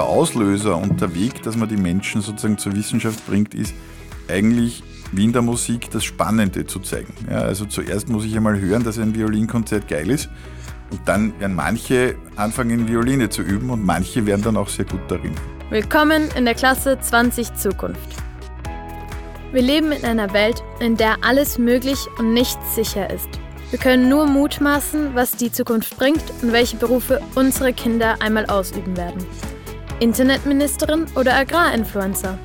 der Auslöser und der Weg, dass man die Menschen sozusagen zur Wissenschaft bringt, ist eigentlich wie in der Musik das Spannende zu zeigen. Ja, also zuerst muss ich einmal hören, dass ein Violinkonzert geil ist und dann werden manche anfangen, Violine zu üben und manche werden dann auch sehr gut darin. Willkommen in der Klasse 20 Zukunft. Wir leben in einer Welt, in der alles möglich und nichts sicher ist. Wir können nur mutmaßen, was die Zukunft bringt und welche Berufe unsere Kinder einmal ausüben werden. Internetministerin oder Agrarinfluencer?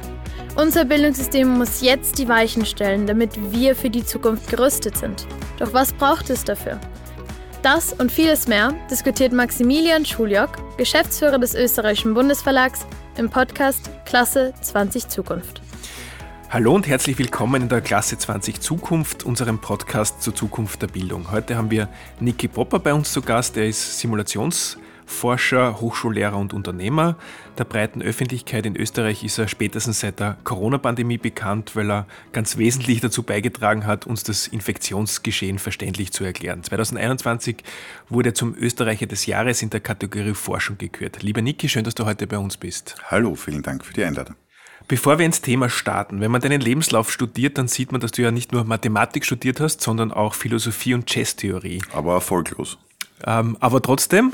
Unser Bildungssystem muss jetzt die Weichen stellen, damit wir für die Zukunft gerüstet sind. Doch was braucht es dafür? Das und vieles mehr diskutiert Maximilian Schuljock, Geschäftsführer des österreichischen Bundesverlags, im Podcast Klasse 20 Zukunft. Hallo und herzlich willkommen in der Klasse 20 Zukunft, unserem Podcast zur Zukunft der Bildung. Heute haben wir Niki Popper bei uns zu Gast. Er ist Simulationsforscher, Hochschullehrer und Unternehmer. Der breiten Öffentlichkeit in Österreich ist er spätestens seit der Corona-Pandemie bekannt, weil er ganz wesentlich dazu beigetragen hat, uns das Infektionsgeschehen verständlich zu erklären. 2021 wurde er zum Österreicher des Jahres in der Kategorie Forschung gekürt. Lieber Niki, schön, dass du heute bei uns bist. Hallo, vielen Dank für die Einladung. Bevor wir ins Thema starten, wenn man deinen Lebenslauf studiert, dann sieht man, dass du ja nicht nur Mathematik studiert hast, sondern auch Philosophie und Jazztheorie. Aber erfolglos. Ähm, aber trotzdem,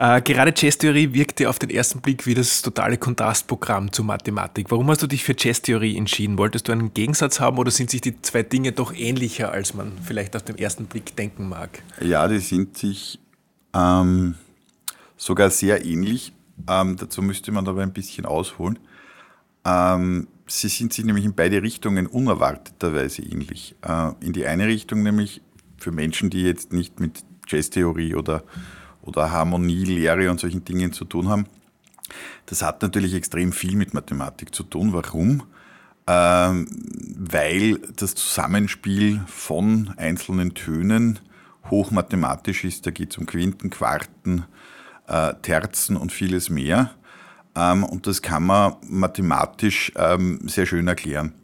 äh, gerade Jazztheorie wirkte auf den ersten Blick wie das totale Kontrastprogramm zur Mathematik. Warum hast du dich für Jazztheorie entschieden? Wolltest du einen Gegensatz haben oder sind sich die zwei Dinge doch ähnlicher, als man vielleicht auf den ersten Blick denken mag? Ja, die sind sich ähm, sogar sehr ähnlich. Ähm, dazu müsste man aber ein bisschen ausholen. Ähm, sie sind sich nämlich in beide Richtungen unerwarteterweise ähnlich. Äh, in die eine Richtung nämlich für Menschen, die jetzt nicht mit Jazztheorie oder, oder Harmonielehre und solchen Dingen zu tun haben. Das hat natürlich extrem viel mit Mathematik zu tun. Warum? Ähm, weil das Zusammenspiel von einzelnen Tönen hochmathematisch ist. Da geht es um Quinten, Quarten, äh, Terzen und vieles mehr. Ähm, und das kann man mathematisch ähm, sehr schön erklären.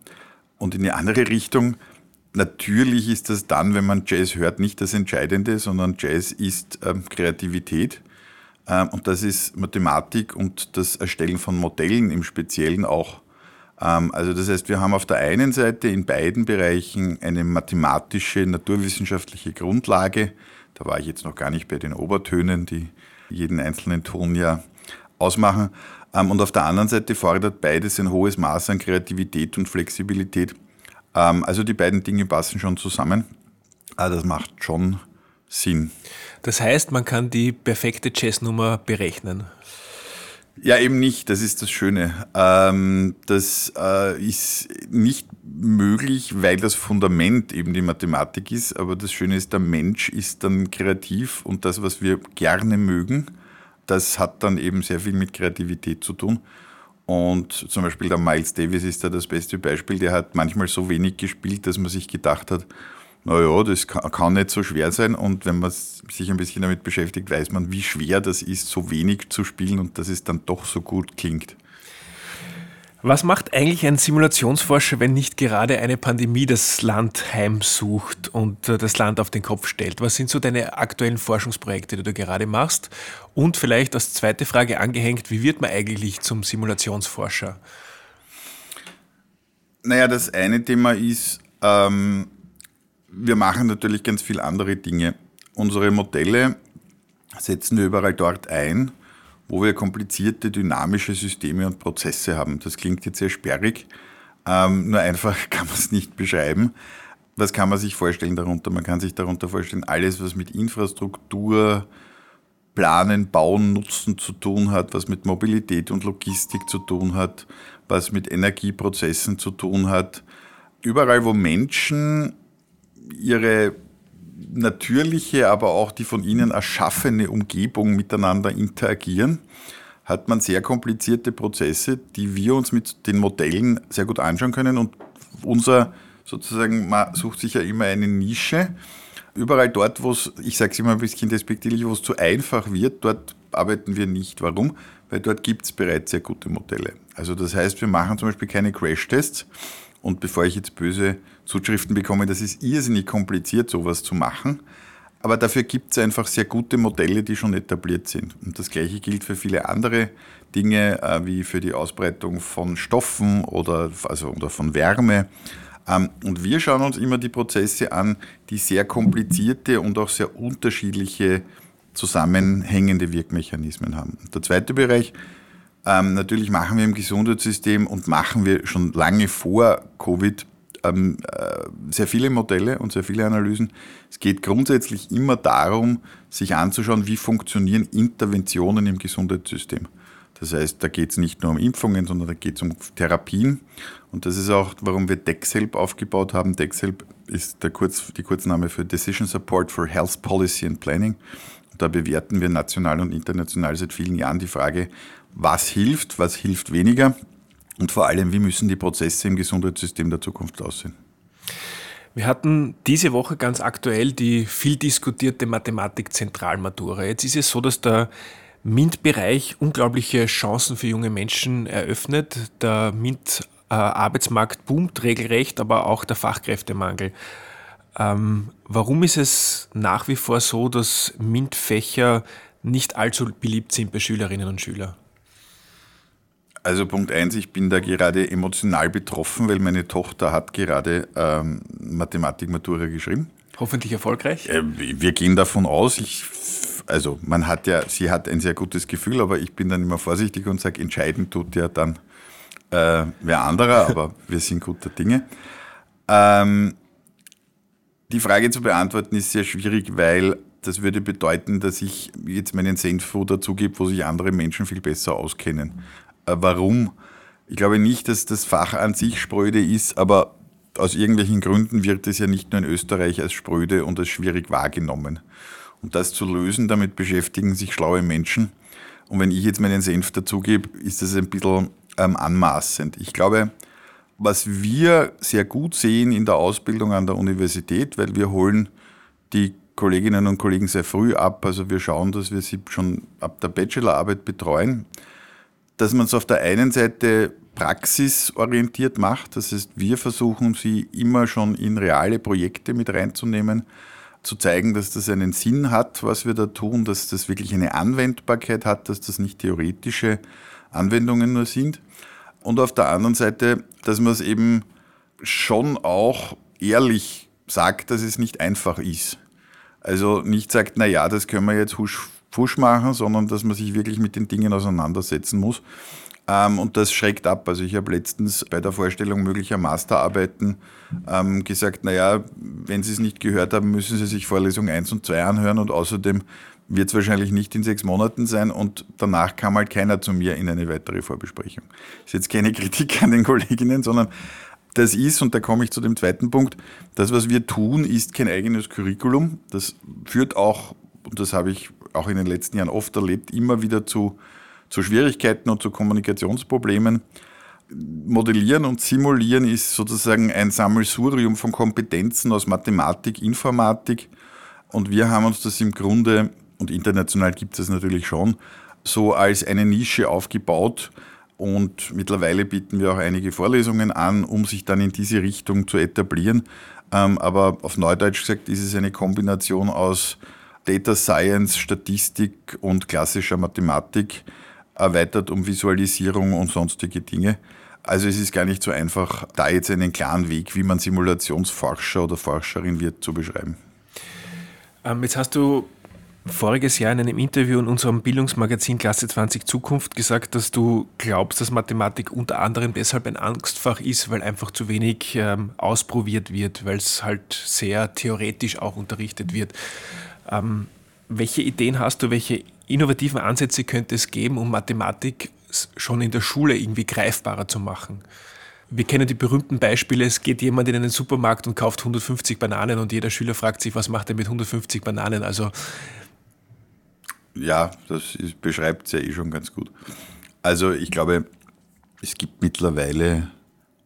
Und in eine andere Richtung, natürlich ist das dann, wenn man Jazz hört, nicht das Entscheidende, sondern Jazz ist ähm, Kreativität. und das ist Mathematik und das Erstellen von Modellen im Speziellen auch. also das heißt, wir haben auf der einen Seite in beiden Bereichen eine mathematische, naturwissenschaftliche Grundlage. Da war ich jetzt noch gar nicht bei den Obertönen, die jeden einzelnen Ton ja ausmachen. Ähm, und auf der anderen Seite fordert beides ein hohes Maß an Kreativität und Flexibilität. Ähm, also die beiden Dinge passen schon zusammen. Das macht schon Sinn. Das heißt, man kann die perfekte Jazznummer berechnen. Ja, eben nicht. Das ist das Schöne. Ähm, das äh, ist nicht möglich, weil das Fundament eben die Mathematik ist. Aber das Schöne ist, der Mensch ist dann kreativ und das, was wir gerne mögen, das hat dann eben sehr viel mit Kreativität zu tun. Und zum Beispiel der Miles Davis ist da das beste Beispiel. Der hat manchmal so wenig gespielt, dass man sich gedacht hat, naja, das kann nicht so schwer sein. Und wenn man sich ein bisschen damit beschäftigt, weiß man, wie schwer das ist, so wenig zu spielen und dass es dann doch so gut klingt. Was macht eigentlich ein Simulationsforscher, wenn nicht gerade eine Pandemie das Land heimsucht und äh, das Land auf den Kopf stellt? Was sind so deine aktuellen Forschungsprojekte, die du gerade machst? Und vielleicht als zweite Frage angehängt, wie wird man eigentlich zum Simulationsforscher? Naja, das eine Thema ist, ähm, wir machen natürlich ganz viele andere Dinge. Unsere Modelle setzen wir überall dort ein, wo wir komplizierte dynamische Systeme und Prozesse haben. Das klingt jetzt sehr sperrig, ähm, nur einfach kann man es nicht beschreiben. Was kann man sich vorstellen darunter? Man kann sich darunter vorstellen, alles, was mit Infrastruktur, Planen, Bauen, Nutzen zu tun hat, was mit Mobilität und Logistik zu tun hat, was mit Energieprozessen zu tun hat. Überall, wo Menschen ihre natürliche, aber auch die von ihnen erschaffene Umgebung miteinander interagieren, hat man sehr komplizierte Prozesse, die wir uns mit den Modellen sehr gut anschauen können. Und unser sozusagen, man sucht sich ja immer eine Nische. Überall dort, wo es, ich sage es immer ein bisschen despektierlich, wo es zu einfach wird, dort arbeiten wir nicht. Warum? Weil dort gibt es bereits sehr gute Modelle. Also das heißt, wir machen zum Beispiel keine Crash-Tests. Und bevor ich jetzt böse Zuschriften bekomme, das ist irrsinnig kompliziert, sowas zu machen. Aber dafür gibt es einfach sehr gute Modelle, die schon etabliert sind. Und das Gleiche gilt für viele andere Dinge, äh, wie für die Ausbreitung von Stoffen oder, also, oder von Wärme. Ähm, und wir schauen uns immer die Prozesse an, die sehr komplizierte und auch sehr unterschiedliche zusammenhängende Wirkmechanismen haben. Der zweite Bereich, ähm, natürlich machen wir im Gesundheitssystem und machen wir schon lange vor Covid ähm, äh, sehr viele Modelle und sehr viele Analysen. Es geht grundsätzlich immer darum, sich anzuschauen, wie funktionieren Interventionen im Gesundheitssystem. Das heißt, da geht es nicht nur um Impfungen, sondern da geht es um Therapien. Und das ist auch, warum wir DEXELB aufgebaut haben. DEXELB ist der Kurz, die Kurzname für Decision Support for Health Policy and Planning. Und da bewerten wir national und international seit vielen Jahren die Frage, was hilft, was hilft weniger und vor allem, wie müssen die Prozesse im Gesundheitssystem der Zukunft aussehen. Wir hatten diese Woche ganz aktuell die viel diskutierte Mathematik-Zentralmatura. Jetzt ist es so, dass der MINT-Bereich unglaubliche Chancen für junge Menschen eröffnet. Der MINT-Arbeitsmarkt boomt regelrecht, aber auch der Fachkräftemangel. Ähm, warum ist es nach wie vor so, dass MINT-Fächer nicht allzu beliebt sind bei Schülerinnen und Schülern? Also Punkt eins, ich bin da gerade emotional betroffen, weil meine Tochter hat gerade ähm, Mathematik-Matura geschrieben. Hoffentlich erfolgreich. Äh, wir gehen davon aus. Ich, also man hat ja, sie hat ein sehr gutes Gefühl, aber ich bin dann immer vorsichtig und sage, entscheiden tut ja dann äh, wer anderer, aber wir sind guter Dinge. Ähm, die Frage zu beantworten ist sehr schwierig, weil das würde bedeuten, dass ich jetzt meinen Senf dazu gebe, wo sich andere Menschen viel besser auskennen. Äh, warum. Ich glaube nicht, dass das Fach an sich spröde ist, aber aus irgendwelchen Gründen wird es ja nicht nur in Österreich als spröde und als schwierig wahrgenommen. Und das zu lösen, damit beschäftigen sich schlaue Menschen. Und wenn ich jetzt meinen Senf dazugebe, ist das ein bisschen ähm, anmaßend. Ich glaube, was wir sehr gut sehen in der Ausbildung an der Universität, weil wir holen die Kolleginnen und Kollegen sehr früh ab, also wir schauen, dass wir sie schon ab der Bachelorarbeit betreuen dass man es auf der einen Seite praxisorientiert macht. Das heißt, wir versuchen sie immer schon in reale Projekte mit reinzunehmen, zu zeigen, dass das einen Sinn hat, was wir da tun, dass das wirklich eine Anwendbarkeit hat, dass das nicht theoretische Anwendungen nur sind. Und auf der anderen Seite, dass man es eben schon auch ehrlich sagt, dass es nicht einfach ist. Also nicht sagt, na ja, das können wir jetzt husch Fusch machen, sondern dass man sich wirklich mit den Dingen auseinandersetzen muss. Ähm, und das schreckt ab. Also ich habe letztens bei der Vorstellung möglicher Masterarbeiten ähm, gesagt, naja, wenn Sie es nicht gehört haben, müssen Sie sich Vorlesung 1 und 2 anhören und außerdem wird es wahrscheinlich nicht in sechs Monaten sein und danach kam halt keiner zu mir in eine weitere Vorbesprechung. Das ist jetzt keine Kritik an den Kolleginnen, sondern das ist, und da komme ich zu dem zweiten Punkt, das, was wir tun, ist kein eigenes Curriculum. Das führt auch, und das habe ich auch in den letzten Jahren oft erlebt, immer wieder zu, zu Schwierigkeiten und zu Kommunikationsproblemen. Modellieren und Simulieren ist sozusagen ein Sammelsurium von Kompetenzen aus Mathematik, Informatik. Und wir haben uns das im Grunde, und international gibt es natürlich schon, so als eine Nische aufgebaut. Und mittlerweile bieten wir auch einige Vorlesungen an, um sich dann in diese Richtung zu etablieren. Ähm, aber auf Neudeutsch gesagt ist es eine Kombination aus Data Science, Statistik und klassischer Mathematik, erweitert um Visualisierung und sonstige Dinge. Also es ist gar nicht so einfach, da jetzt einen klaren Weg, wie man Simulationsforscher oder Forscherin wird, zu beschreiben. Ähm, jetzt hast du voriges Jahr in einem Interview in unserem Bildungsmagazin Klasse 20 Zukunft gesagt, dass du glaubst, dass Mathematik unter anderem deshalb ein Angstfach ist, weil einfach zu wenig ähm, ausprobiert wird, weil es halt sehr theoretisch auch unterrichtet wird. Ähm, welche Ideen hast du, welche innovativen Ansätze könnte es geben, um Mathematik schon in der Schule irgendwie greifbarer zu machen? Wir kennen die berühmten Beispiele, es geht jemand in einen Supermarkt und kauft 150 Bananen und jeder Schüler fragt sich, was macht er mit 150 Bananen? Also ja, das beschreibt es ja eh schon ganz gut. Also ich glaube, es gibt mittlerweile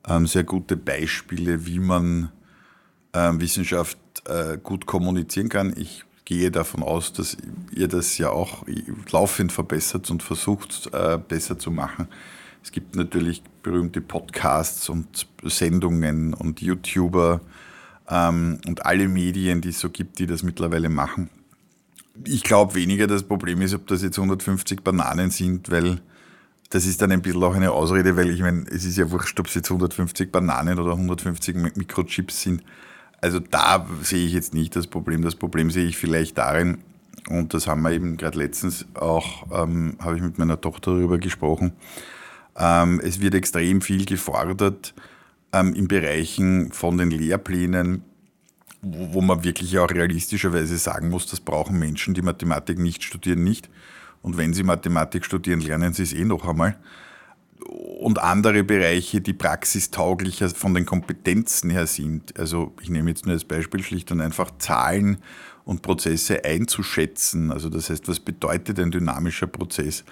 ähm, sehr gute Beispiele, wie man ähm, Wissenschaft äh, gut kommunizieren kann. Ich gehe davon aus, dass ihr das ja auch laufend verbessert und versucht äh, besser zu machen. Es gibt natürlich berühmte Podcasts und Sendungen und YouTuber, ähm, und alle Medien, die es so gibt, die das mittlerweile machen. Ich glaube weniger, das Problem ist, ob das jetzt 150 Bananen sind, weil das ist dann ein bisschen auch eine Ausrede, weil ich meine, es ist ja wurscht, ob es jetzt 150 Bananen oder 150 Mikrochips sind. Also da sehe ich jetzt nicht das Problem. Das Problem sehe ich vielleicht darin, und das haben wir eben gerade letztens auch, ähm, habe ich mit meiner Tochter darüber gesprochen, ähm, es wird extrem viel gefordert ähm, in Bereichen von den Lehrplänen, wo, wo man wirklich auch realistischerweise sagen muss, das brauchen Menschen, die Mathematik nicht studieren, nicht. Und wenn sie Mathematik studieren, lernen sie es eh noch einmal. Und andere Bereiche, die praxistauglicher von den Kompetenzen her sind. Also ich nehme jetzt nur als Beispiel schlicht und einfach Zahlen und Prozesse einzuschätzen. Also das heißt, was bedeutet ein dynamischer Prozess?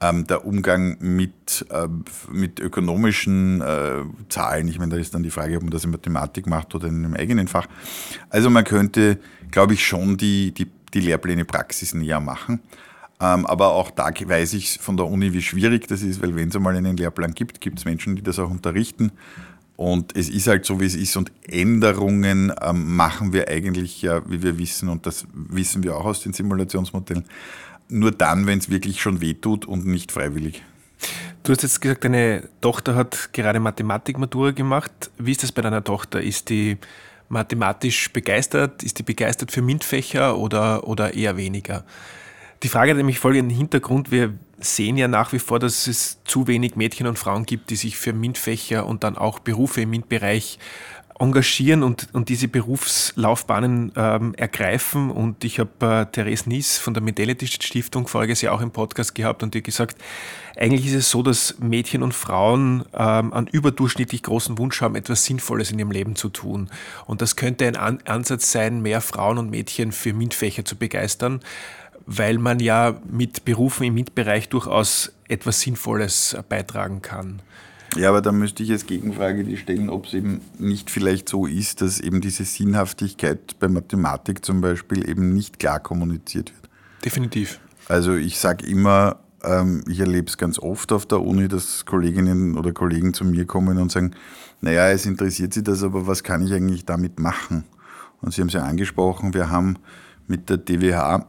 Ähm, der Umgang mit, äh, mit ökonomischen äh, Zahlen, ich meine, da ist dann die Frage, ob man das in Mathematik macht oder in einem eigenen Fach. Also man könnte, glaube ich, schon die, die, die Lehrpläne praxisnäher machen. Ähm, aber auch da weiß ich von der Uni, wie schwierig das ist, weil wenn es einmal einen Lehrplan gibt, gibt es Menschen, die das auch unterrichten. Und es ist halt so, wie es ist. Und Änderungen ähm, machen wir eigentlich ja, wie wir wissen, und das wissen wir auch aus den Simulationsmodellen, nur dann, wenn es wirklich schon wehtut und nicht freiwillig. Du hast jetzt gesagt, deine Tochter hat gerade Mathematikmatura gemacht. Wie ist das bei deiner Tochter? Ist die mathematisch begeistert? Ist die begeistert für MINT-Fächer oder, oder eher weniger? Die Frage hat nämlich folgenden Hintergrund. Wir sehen ja nach wie vor, dass es zu wenig Mädchen und Frauen gibt, die sich für MINT-Fächer und dann auch Berufe im MINT-Bereich engagieren und, und diese Berufslaufbahnen ähm, ergreifen. Und ich habe äh, Therese Nies von der Medality Stiftung voriges Jahr auch im Podcast gehabt und die gesagt, eigentlich ist es so, dass Mädchen und Frauen ähm, einen überdurchschnittlich großen Wunsch haben, etwas Sinnvolles in ihrem Leben zu tun. Und das könnte ein An Ansatz sein, mehr Frauen und Mädchen für MINT-Fächer zu begeistern weil man ja mit Berufen im MINT-Bereich durchaus etwas Sinnvolles beitragen kann. Ja, aber da müsste ich als Gegenfrage die stellen, ob es eben nicht vielleicht so ist, dass eben diese Sinnhaftigkeit bei Mathematik zum Beispiel eben nicht klar kommuniziert wird. Definitiv. Also ich sage immer, ähm, ich erlebe es ganz oft auf der Uni, dass Kolleginnen oder Kollegen zu mir kommen und sagen, naja, es interessiert Sie das, aber was kann ich eigentlich damit machen? Und Sie haben es ja angesprochen, wir haben mit der DWH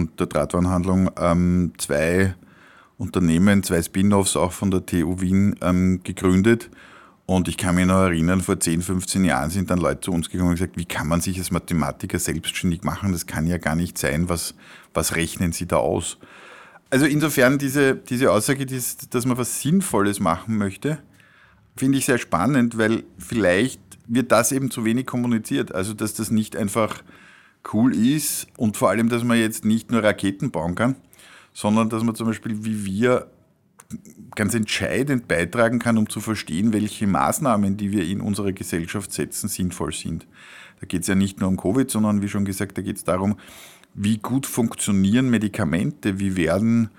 und der Drahtwarenhandlung ähm, zwei Unternehmen, zwei Spin-offs auch von der TU Wien ähm, gegründet. Und ich kann mich noch erinnern, vor 10, 15 Jahren sind dann Leute zu uns gekommen und gesagt, wie kann man sich als Mathematiker selbstständig machen? Das kann ja gar nicht sein. Was, was rechnen Sie da aus? Also insofern diese, diese Aussage, dass man was Sinnvolles machen möchte, finde ich sehr spannend, weil vielleicht wird das eben zu wenig kommuniziert. Also dass das nicht einfach cool ist und vor allem, dass man jetzt nicht nur Raketen bauen kann, sondern dass man zum Beispiel wie wir ganz entscheidend beitragen kann, um zu verstehen, welche Maßnahmen, die wir in unserer Gesellschaft setzen, sinnvoll sind. Da geht es ja nicht nur um Covid, sondern wie schon gesagt, da geht es darum, wie gut funktionieren Medikamente, wie werden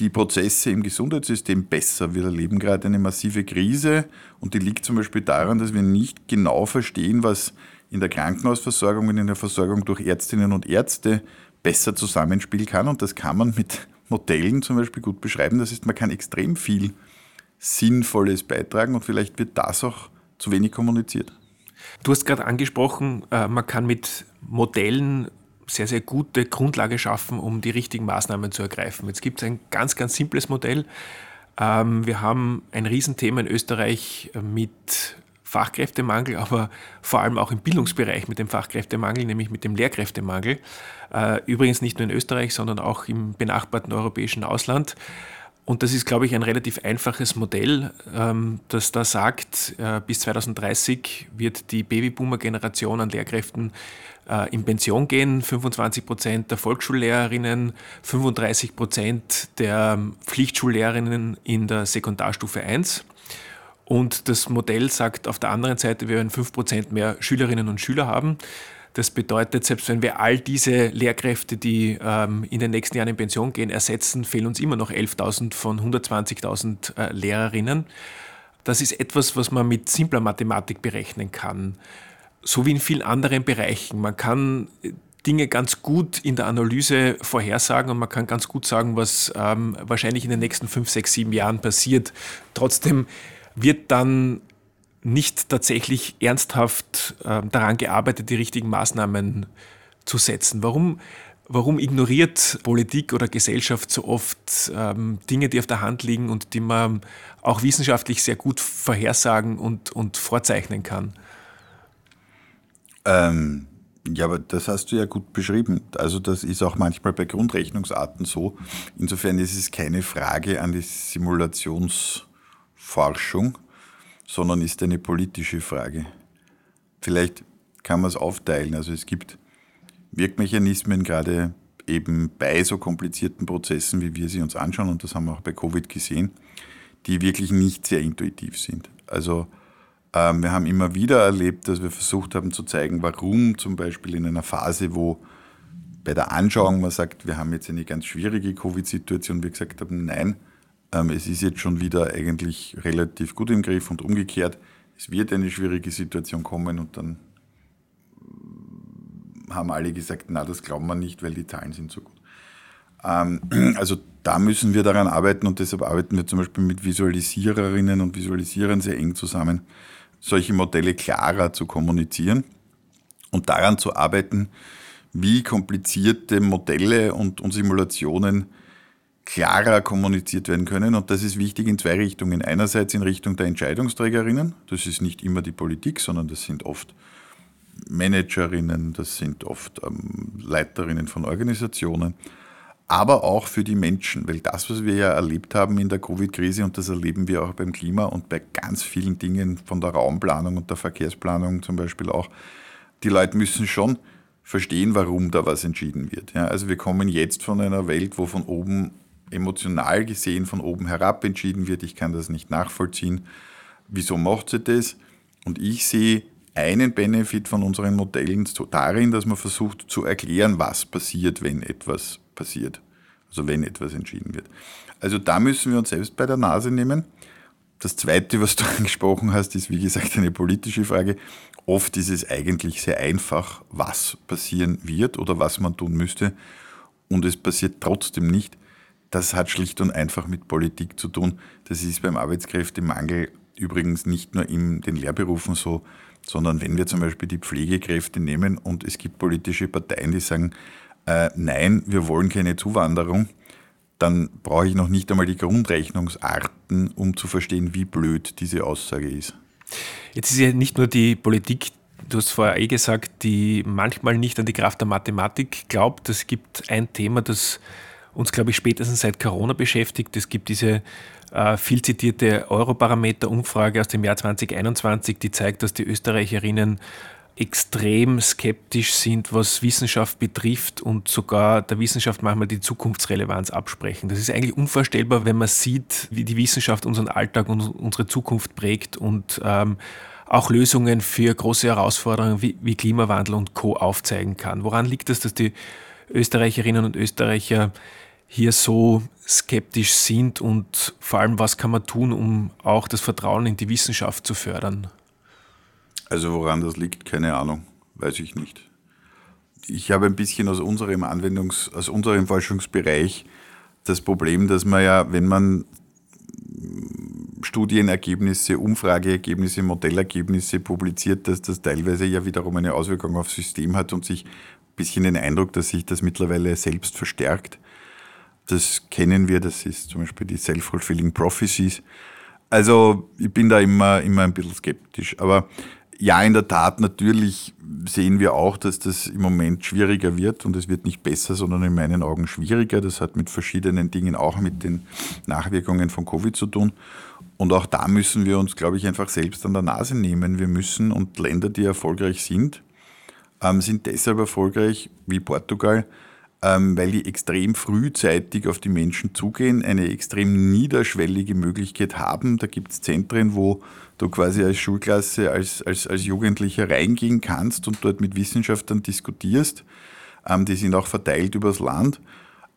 die Prozesse im Gesundheitssystem besser. Wir erleben gerade eine massive Krise und die liegt zum Beispiel daran, dass wir nicht genau verstehen, was in der Krankenhausversorgung und in der Versorgung durch Ärztinnen und Ärzte besser zusammenspielen kann. Und das kann man mit Modellen zum Beispiel gut beschreiben. Das ist, man kann extrem viel Sinnvolles beitragen und vielleicht wird das auch zu wenig kommuniziert. Du hast gerade angesprochen, äh, man kann mit Modellen sehr, sehr gute Grundlage schaffen, um die richtigen Maßnahmen zu ergreifen. Jetzt gibt es ein ganz, ganz simples Modell. Ähm, wir haben ein Riesenthema in Österreich mit Fachkräftemangel, aber vor allem auch im Bildungsbereich mit dem Fachkräftemangel, nämlich mit dem Lehrkräftemangel. Äh, übrigens nicht nur in Österreich, sondern auch im benachbarten europäischen Ausland. Und das ist, glaube ich, ein relativ einfaches Modell, ähm, das da sagt, äh, bis 2030 wird die Babyboomer-Generation an Lehrkräften äh, in Pension gehen. 25 Prozent der Volksschullehrerinnen, 35 Prozent der Pflichtschullehrerinnen in der Sekundarstufe 1. Und das Modell sagt auf der anderen Seite, wir werden 5% mehr Schülerinnen und Schüler haben. Das bedeutet, selbst wenn wir all diese Lehrkräfte, die ähm, in den nächsten Jahren in Pension gehen, ersetzen, fehlen uns immer noch 11.000 von 120.000 äh, Lehrerinnen. Das ist etwas, was man mit simpler Mathematik berechnen kann. So wie in vielen anderen Bereichen. Man kann Dinge ganz gut in der Analyse vorhersagen und man kann ganz gut sagen, was ähm, wahrscheinlich in den nächsten fünf, sechs, sieben Jahren passiert. Trotzdem wird dann nicht tatsächlich ernsthaft äh, daran gearbeitet, die richtigen Maßnahmen zu setzen. Warum, warum ignoriert Politik oder Gesellschaft so oft ähm, Dinge, die auf der Hand liegen und die man auch wissenschaftlich sehr gut vorhersagen und, und vorzeichnen kann? Ähm, ja, aber das hast du ja gut beschrieben. Also das ist auch manchmal bei Grundrechnungsarten so. Insofern ist es keine Frage an die Simulationsforschung, sondern ist eine politische Frage. Vielleicht kann man es aufteilen. Also es gibt Wirkmechanismen, gerade eben bei so komplizierten Prozessen, wie wir sie uns anschauen, und das haben wir auch bei Covid gesehen, die wirklich nicht sehr intuitiv sind. Also ähm, wir haben immer wieder erlebt, dass wir versucht haben zu zeigen, warum zum Beispiel in einer Phase, wo bei der Anschauung man sagt, wir haben jetzt eine ganz schwierige Covid-Situation, wir gesagt haben, nein, es ist jetzt schon wieder eigentlich relativ gut im Griff und umgekehrt, es wird eine schwierige Situation kommen und dann haben alle gesagt, na, das glauben wir nicht, weil die Zahlen sind so gut. Ähm, also da müssen wir daran arbeiten und deshalb arbeiten wir zum Beispiel mit Visualisiererinnen und Visualisierern sehr eng zusammen, solche Modelle klarer zu kommunizieren und daran zu arbeiten, wie komplizierte Modelle und, und Simulationen klarer kommuniziert werden können. Und das ist wichtig in zwei Richtungen. Einerseits in Richtung der Entscheidungsträgerinnen. Das ist nicht immer die Politik, sondern das sind oft Managerinnen, das sind oft ähm, Leiterinnen von Organisationen aber auch für die Menschen, weil das, was wir ja erlebt haben in der Covid-Krise und das erleben wir auch beim Klima und bei ganz vielen Dingen von der Raumplanung und der Verkehrsplanung zum Beispiel auch, die Leute müssen schon verstehen, warum da was entschieden wird. Ja, also wir kommen jetzt von einer Welt, wo von oben emotional gesehen von oben herab entschieden wird. Ich kann das nicht nachvollziehen. Wieso macht sie das? Und ich sehe einen Benefit von unseren Modellen darin, dass man versucht zu erklären, was passiert, wenn etwas passiert. Also wenn etwas entschieden wird. Also da müssen wir uns selbst bei der Nase nehmen. Das Zweite, was du angesprochen hast, ist wie gesagt eine politische Frage. Oft ist es eigentlich sehr einfach, was passieren wird oder was man tun müsste. Und es passiert trotzdem nicht. Das hat schlicht und einfach mit Politik zu tun. Das ist beim Arbeitskräftemangel übrigens nicht nur in den Lehrberufen so, sondern wenn wir zum Beispiel die Pflegekräfte nehmen und es gibt politische Parteien, die sagen, äh, nein, wir wollen keine Zuwanderung, dann brauche ich noch nicht einmal die Grundrechnungsarten, um zu verstehen, wie blöd diese Aussage ist. Jetzt ist ja nicht nur die Politik, du hast vorher eh gesagt, die manchmal nicht an die Kraft der Mathematik glaubt. Es gibt ein Thema, das uns, glaube ich, spätestens seit Corona beschäftigt. Es gibt diese äh, viel zitierte Eurobarometer-Umfrage aus dem Jahr 2021, die zeigt, dass die Österreicherinnen extrem skeptisch sind, was Wissenschaft betrifft und sogar der Wissenschaft manchmal die Zukunftsrelevanz absprechen. Das ist eigentlich unvorstellbar, wenn man sieht, wie die Wissenschaft unseren Alltag und unsere Zukunft prägt und ähm, auch Lösungen für große Herausforderungen wie, wie Klimawandel und Co. aufzeigen kann. Woran liegt es, dass die Österreicherinnen und Österreicher hier so skeptisch sind und vor allem, was kann man tun, um auch das Vertrauen in die Wissenschaft zu fördern? Also woran das liegt, keine Ahnung, weiß ich nicht. Ich habe ein bisschen aus unserem Anwendungs-, aus unserem Forschungsbereich das Problem, dass man ja, wenn man Studienergebnisse, Umfrageergebnisse, Modellergebnisse publiziert, dass das teilweise ja wiederum eine Auswirkung aufs System hat und sich ein bisschen den Eindruck, dass sich das mittlerweile selbst verstärkt. Das kennen wir, das ist zum Beispiel die Self-Fulfilling Prophecies. Also ich bin da immer, immer ein bisschen skeptisch. Aber ja, in der Tat, natürlich sehen wir auch, dass das im Moment schwieriger wird und es wird nicht besser, sondern in meinen Augen schwieriger. Das hat mit verschiedenen Dingen auch mit den Nachwirkungen von Covid zu tun. Und auch da müssen wir uns, glaube ich, einfach selbst an der Nase nehmen. Wir müssen, und Länder, die erfolgreich sind, ähm, sind deshalb erfolgreich wie Portugal, weil die extrem frühzeitig auf die Menschen zugehen, eine extrem niederschwellige Möglichkeit haben. Da gibt es Zentren, wo du quasi als Schulklasse, als, als, als Jugendlicher reingehen kannst und dort mit Wissenschaftlern diskutierst. Ähm, die sind auch verteilt übers Land.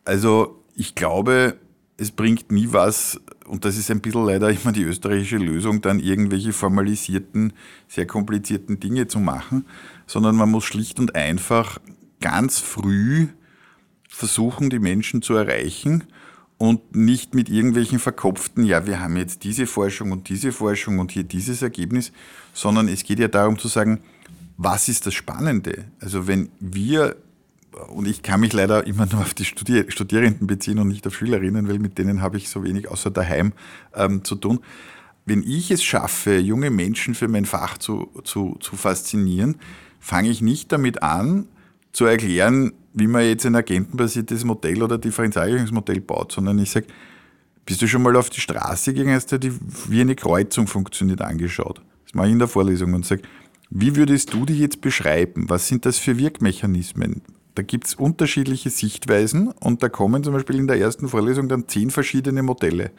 Also ich glaube, es bringt nie was, und das ist ein bisschen leider immer die österreichische Lösung, dann irgendwelche formalisierten, sehr komplizierten Dinge zu machen, sondern man muss schlicht und einfach ganz früh versuchen, die Menschen zu erreichen und nicht mit irgendwelchen verkopften, ja, wir haben jetzt diese Forschung und diese Forschung und hier dieses Ergebnis, sondern es geht ja darum zu sagen, was ist das Spannende? Also wenn wir, und ich kann mich leider immer nur auf die Studier Studierenden beziehen und nicht auf Schülerinnen, weil mit denen habe ich so wenig außer daheim ähm, zu tun. Wenn ich es schaffe, junge Menschen für mein Fach zu, zu, zu faszinieren, fange ich nicht damit an, zu erklären, wie man jetzt ein agentenbasiertes Modell oder Differentialgleichungsmodell baut, sondern ich sage, bist du schon mal auf die Straße gegangen, hast du die, wie eine Kreuzung funktioniert angeschaut? Das mache ich in der Vorlesung und sage, wie würdest du die jetzt beschreiben? Was sind das für Wirkmechanismen? Da gibt es unterschiedliche Sichtweisen und da kommen zum Beispiel in der ersten Vorlesung dann zehn verschiedene Modelle.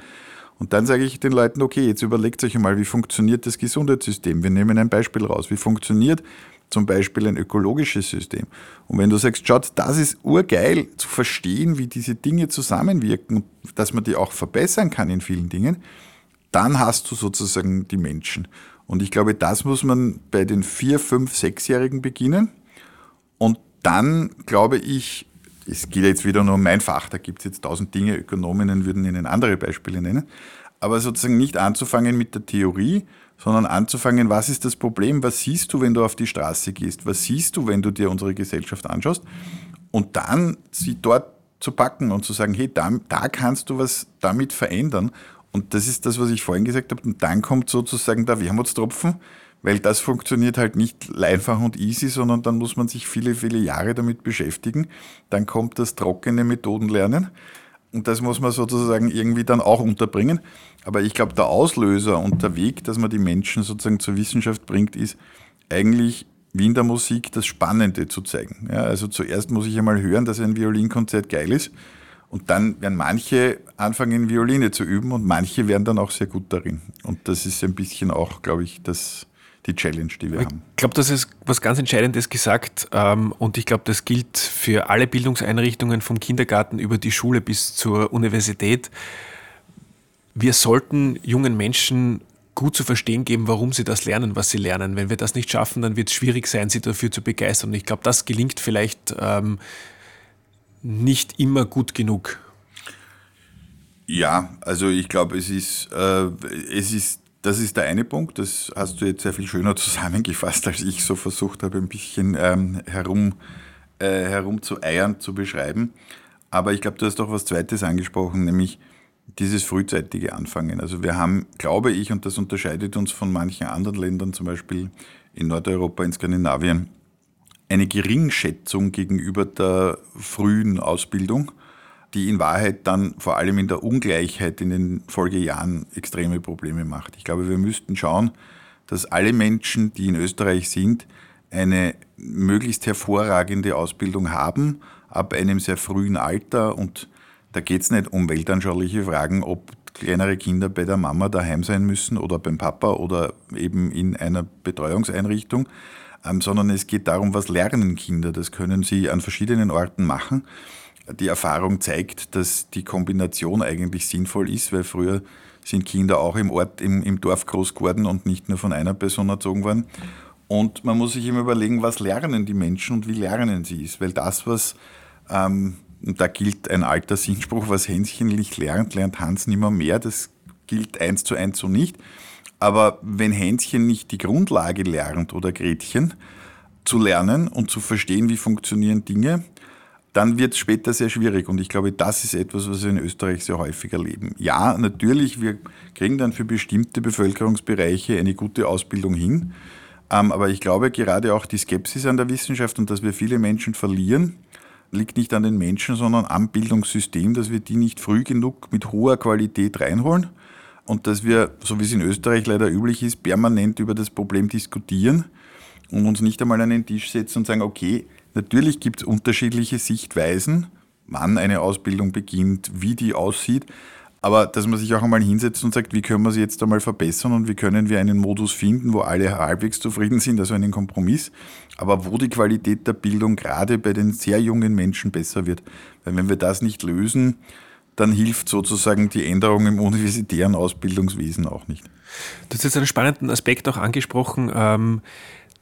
Und dann sage ich den Leuten, okay, jetzt überlegt euch einmal, wie funktioniert das Gesundheitssystem? Wir nehmen ein Beispiel raus. Wie funktioniert zum Beispiel ein ökologisches System. Und wenn du sagst, schaut, das ist urgeil zu verstehen, wie diese Dinge zusammenwirken dass man die auch verbessern kann in vielen Dingen, dann hast du sozusagen die Menschen. Und ich glaube, das muss man bei den vier, fünf, sechsjährigen beginnen. Und dann glaube ich, es geht jetzt wieder nur um mein Fach, da gibt es jetzt tausend Dinge, Ökonominnen würden Ihnen andere Beispiele nennen, aber sozusagen nicht anzufangen mit der Theorie, sondern anzufangen, was ist das Problem, was siehst du, wenn du auf die Straße gehst, was siehst du, wenn du dir unsere Gesellschaft anschaust und dann sie dort zu packen und zu sagen, hey, da, da kannst du was damit verändern. Und das ist das, was ich vorhin gesagt habe. Und dann kommt sozusagen der Wermutstropfen, weil das funktioniert halt nicht einfach und easy, sondern dann muss man sich viele, viele Jahre damit beschäftigen. Dann kommt das trockene Methodenlernen. Und das muss man sozusagen irgendwie dann auch unterbringen. Aber ich glaube, der Auslöser und der Weg, dass man die Menschen sozusagen zur Wissenschaft bringt, ist eigentlich wie in der Musik das Spannende zu zeigen. Ja, also zuerst muss ich einmal hören, dass ein Violinkonzert geil ist. Und dann werden manche anfangen, Violine zu üben und manche werden dann auch sehr gut darin. Und das ist ein bisschen auch, glaube ich, das, die Challenge, die wir ich haben. Ich glaube, das ist was ganz Entscheidendes gesagt ähm, und ich glaube, das gilt für alle Bildungseinrichtungen vom Kindergarten über die Schule bis zur Universität. Wir sollten jungen Menschen gut zu verstehen geben, warum sie das lernen, was sie lernen. Wenn wir das nicht schaffen, dann wird es schwierig sein, sie dafür zu begeistern. Und ich glaube, das gelingt vielleicht ähm, nicht immer gut genug. Ja, also ich glaube, es ist, äh, es ist das ist der eine Punkt, das hast du jetzt sehr viel schöner zusammengefasst, als ich so versucht habe, ein bisschen ähm, herum, äh, herum zu eiern, zu beschreiben. Aber ich glaube, du hast auch was Zweites angesprochen, nämlich dieses frühzeitige Anfangen. Also wir haben, glaube ich, und das unterscheidet uns von manchen anderen Ländern, zum Beispiel in Nordeuropa, in Skandinavien, eine Geringschätzung gegenüber der frühen Ausbildung die in Wahrheit dann vor allem in der Ungleichheit in den Folgejahren extreme Probleme macht. Ich glaube, wir müssten schauen, dass alle Menschen, die in Österreich sind, eine möglichst hervorragende Ausbildung haben, ab einem sehr frühen Alter. Und da geht es nicht um weltanschauliche Fragen, ob kleinere Kinder bei der Mama daheim sein müssen oder beim Papa oder eben in einer Betreuungseinrichtung, ähm, sondern es geht darum, was lernen Kinder. Das können sie an verschiedenen Orten machen die Erfahrung zeigt, dass die Kombination eigentlich sinnvoll ist, weil früher sind Kinder auch im Ort, im, im Dorf groß geworden und nicht nur von einer Person erzogen worden. Und man muss sich immer überlegen, was lernen die Menschen und wie lernen sie es. Weil das, was, ähm, da gilt ein alter Sinnspruch, was Hänschen nicht lernt, lernt Hans nimmer mehr. Das gilt eins zu eins so nicht. Aber wenn Hänschen nicht die Grundlage lernt oder Gretchen, zu lernen und zu verstehen, wie funktionieren Dinge, dann wird es später sehr schwierig. Und ich glaube, das ist etwas, was wir in Österreich sehr häufig erleben. Ja, natürlich, wir kriegen dann für bestimmte Bevölkerungsbereiche eine gute Ausbildung hin. Ähm, aber ich glaube, gerade auch die Skepsis an der Wissenschaft und dass wir viele Menschen verlieren, liegt nicht an den Menschen, sondern am Bildungssystem, dass wir die nicht früh genug mit hoher Qualität reinholen und dass wir, so wie es in Österreich leider üblich ist, permanent über das Problem diskutieren und uns nicht einmal an den Tisch setzen und sagen, okay, Natürlich gibt es unterschiedliche Sichtweisen, wann eine Ausbildung beginnt, wie die aussieht. Aber dass man sich auch einmal hinsetzt und sagt, wie können wir sie jetzt einmal verbessern und wie können wir einen Modus finden, wo alle halbwegs zufrieden sind, also einen Kompromiss, aber wo die Qualität der Bildung gerade bei den sehr jungen Menschen besser wird. Weil wenn wir das nicht lösen, dann hilft sozusagen die Änderung im universitären Ausbildungswesen auch nicht. Du hast jetzt einen spannenden Aspekt auch angesprochen. Ähm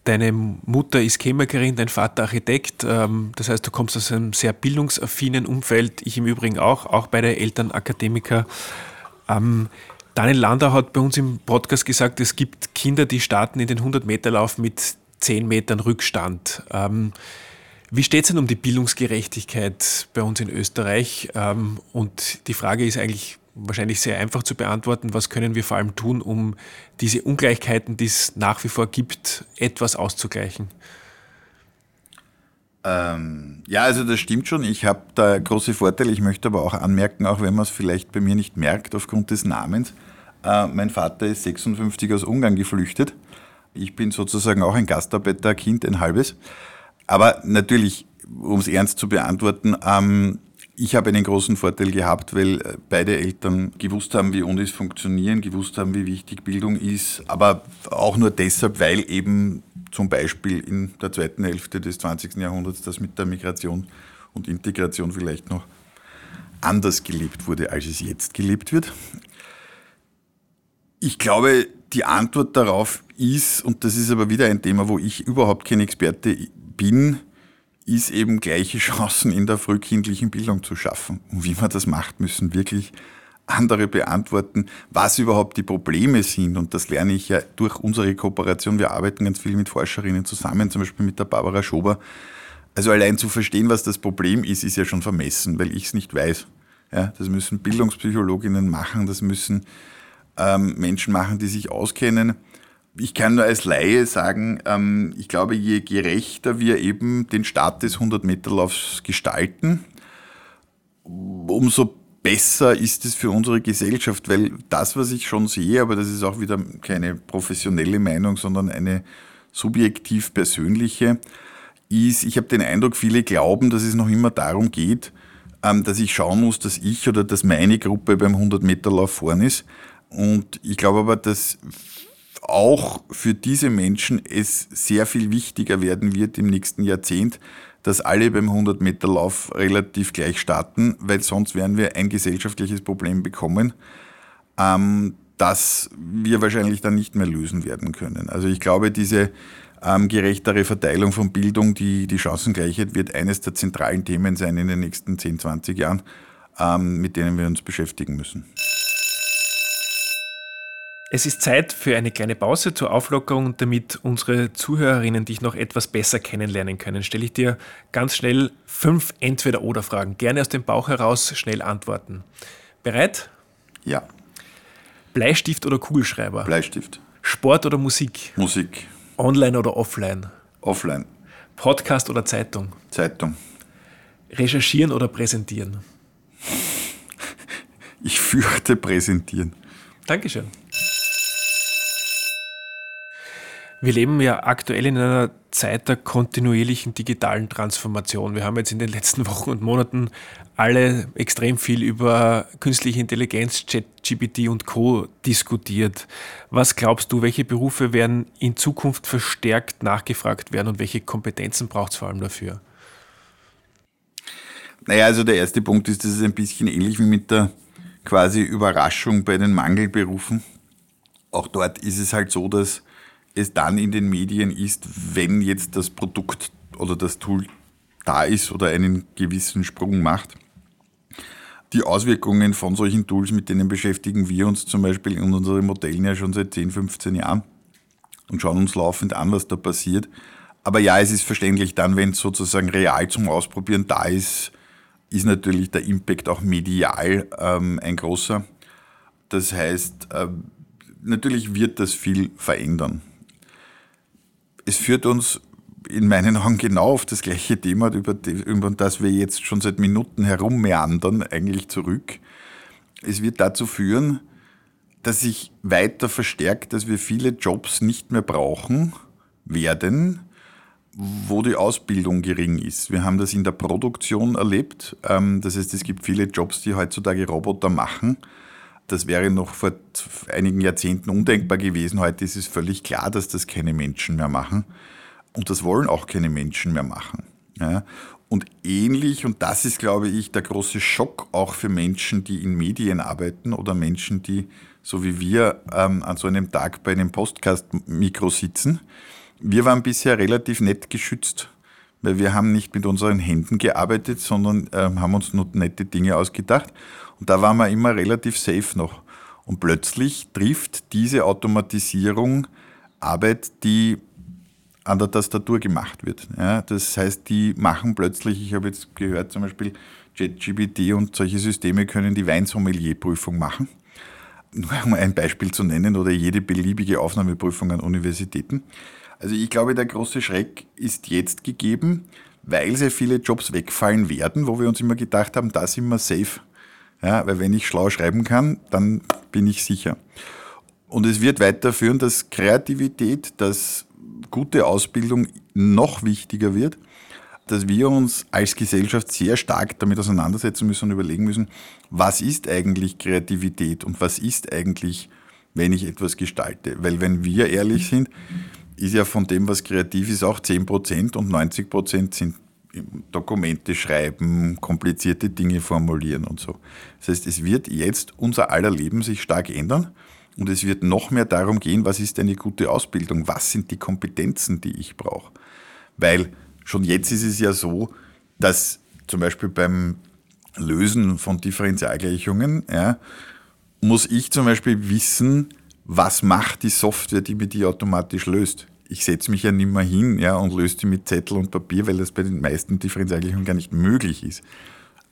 Deine Mutter ist Chemikerin, dein Vater Architekt. Ähm, das heißt, du kommst aus einem sehr bildungsaffinen Umfeld. Ich im Übrigen auch, auch beide Eltern Akademiker. Ähm, Daniel Lander hat bei uns im Podcast gesagt, es gibt Kinder, die starten in den 100-Meter-Lauf mit 10 Metern Rückstand. Ähm, wie steht es denn um die Bildungsgerechtigkeit bei uns in Österreich? und die Frage ist eigentlich, wahrscheinlich sehr einfach zu beantworten. Was können wir vor allem tun, um diese Ungleichheiten, die es nach wie vor gibt, etwas auszugleichen? Ähm, ja, also das stimmt schon. Ich habe da große Vorteile. Ich möchte aber auch anmerken, auch wenn man es vielleicht bei mir nicht merkt, aufgrund des Namens. Äh, mein Vater ist 56 aus Ungarn geflüchtet. Ich bin sozusagen auch ein Gastarbeiterkind, ein halbes. Aber natürlich, um es ernst zu beantworten, ähm, ich habe einen großen Vorteil gehabt, weil äh, beide Eltern gewusst haben, wie Unis funktionieren, gewusst haben, wie wichtig Bildung ist, aber auch nur deshalb, weil eben zum Beispiel in der zweiten Hälfte des 20. Jahrhunderts das mit der Migration und Integration vielleicht noch anders gelebt wurde, als es jetzt gelebt wird. Ich glaube, die Antwort darauf ist, und das ist aber wieder ein Thema, wo ich überhaupt kein Experte bin, ist eben gleiche Chancen in der frühkindlichen Bildung zu schaffen. Und wie man das macht, müssen wirklich andere beantworten, was überhaupt die Probleme sind. Und das lerne ich ja durch unsere Kooperation. Wir arbeiten ganz viel mit Forscherinnen zusammen, zum Beispiel mit der Barbara Schober. Also allein zu verstehen, was das Problem ist, ist ja schon vermessen, weil ich es nicht weiß. Ja, das müssen Bildungspsychologinnen machen, das müssen ähm, Menschen machen, die sich auskennen ich kann nur als Laie sagen, ähm, ich glaube, je gerechter wir eben den Start des 100-Meter-Laufs gestalten, umso besser ist es für unsere Gesellschaft, weil das, was ich schon sehe, aber das ist auch wieder keine professionelle Meinung, sondern eine subjektiv persönliche, ist, ich habe den Eindruck, viele glauben, dass es noch immer darum geht, ähm, dass ich schauen muss, dass ich oder dass meine Gruppe beim 100-Meter-Lauf vorn ist. Und ich glaube aber, dass auch für diese Menschen es sehr viel wichtiger werden wird im nächsten Jahrzehnt, dass alle beim 100-Meter-Lauf relativ gleich starten, weil sonst werden wir ein gesellschaftliches Problem bekommen, ähm, das wir wahrscheinlich dann nicht mehr lösen werden können. Also ich glaube, diese ähm, gerechtere Verteilung von Bildung, die, die Chancengleichheit wird eines der zentralen Themen sein in den nächsten 10, 20 Jahren, ähm, mit denen wir uns beschäftigen müssen. Es ist Zeit für eine kleine Pause zur Auflockerung, damit unsere Zuhörerinnen dich noch etwas besser kennenlernen können. Stelle ich dir ganz schnell fünf Entweder-Oder-Fragen. Gerne aus dem Bauch heraus schnell antworten. Bereit? Ja. Bleistift oder Kugelschreiber? Bleistift. Sport oder Musik? Musik. Online oder offline? Offline. Podcast oder Zeitung? Zeitung. Recherchieren oder präsentieren? Ich fürchte präsentieren. Dankeschön. Wir leben ja aktuell in einer Zeit der kontinuierlichen digitalen Transformation. Wir haben jetzt in den letzten Wochen und Monaten alle extrem viel über künstliche Intelligenz, ChatGPT und Co. diskutiert. Was glaubst du, welche Berufe werden in Zukunft verstärkt nachgefragt werden und welche Kompetenzen braucht es vor allem dafür? Naja, also der erste Punkt ist, das ist ein bisschen ähnlich wie mit der quasi Überraschung bei den Mangelberufen. Auch dort ist es halt so, dass es dann in den Medien ist, wenn jetzt das Produkt oder das Tool da ist oder einen gewissen Sprung macht. Die Auswirkungen von solchen Tools, mit denen beschäftigen wir uns zum Beispiel in unseren Modellen ja schon seit 10, 15 Jahren und schauen uns laufend an, was da passiert. Aber ja, es ist verständlich dann, wenn es sozusagen real zum Ausprobieren da ist, ist natürlich der Impact auch medial ähm, ein großer. Das heißt, äh, natürlich wird das viel verändern es führt uns in meinen Augen genau auf das gleiche Thema, über, das wir jetzt schon seit Minuten herummeandern, eigentlich zurück. Es wird dazu führen, dass sich weiter verstärkt, dass wir viele Jobs nicht mehr brauchen werden, wo die Ausbildung gering ist. Wir haben das in der Produktion erlebt. Ähm, das heißt, es gibt viele Jobs, die heutzutage Roboter machen. Das wäre noch vor einigen Jahrzehnten undenkbar gewesen. Heute ist es völlig klar, dass das keine Menschen mehr machen. Und das wollen auch keine Menschen mehr machen. Ja. Und ähnlich, und das ist, glaube ich, der große Schock auch für Menschen, die in Medien arbeiten oder Menschen, die, so wie wir, ähm, an so einem Tag bei einem Podcast-Mikro sitzen, Wir waren bisher relativ nett geschützt, weil wir haben nicht mit unseren Händen gearbeitet, sondern äh, haben uns nur nette Dinge ausgedacht. Und da waren wir immer relativ safe noch. Und plötzlich trifft diese Automatisierung Arbeit, die an der Tastatur gemacht wird. Ja, das heißt, die machen plötzlich, ich habe jetzt gehört zum Beispiel, JetGPT und solche Systeme können die Weinsommelierprüfung machen. Nur um ein Beispiel zu nennen oder jede beliebige Aufnahmeprüfung an Universitäten. Also ich glaube, der große Schreck ist jetzt gegeben, weil sehr viele Jobs wegfallen werden, wo wir uns immer gedacht haben, da sind wir safe. Ja, weil wenn ich schlau schreiben kann, dann bin ich sicher. Und es wird weiterführen, dass Kreativität, dass gute Ausbildung noch wichtiger wird, dass wir uns als Gesellschaft sehr stark damit auseinandersetzen müssen und überlegen müssen, was ist eigentlich Kreativität und was ist eigentlich, wenn ich etwas gestalte. Weil wenn wir ehrlich sind, ist ja von dem, was kreativ ist, auch 10% und 90% sind Dokumente schreiben, komplizierte Dinge formulieren und so. Das heißt, es wird jetzt unser aller Leben sich stark ändern und es wird noch mehr darum gehen, was ist eine gute Ausbildung, was sind die Kompetenzen, die ich brauche. Weil schon jetzt ist es ja so, dass zum Beispiel beim Lösen von Differentialgleichungen ja, muss ich zum Beispiel wissen, was macht die Software, die mir die automatisch löst. Ich setze mich ja nicht mehr hin ja, und löse die mit Zettel und Papier, weil das bei den meisten Differentialgleichungen gar nicht möglich ist.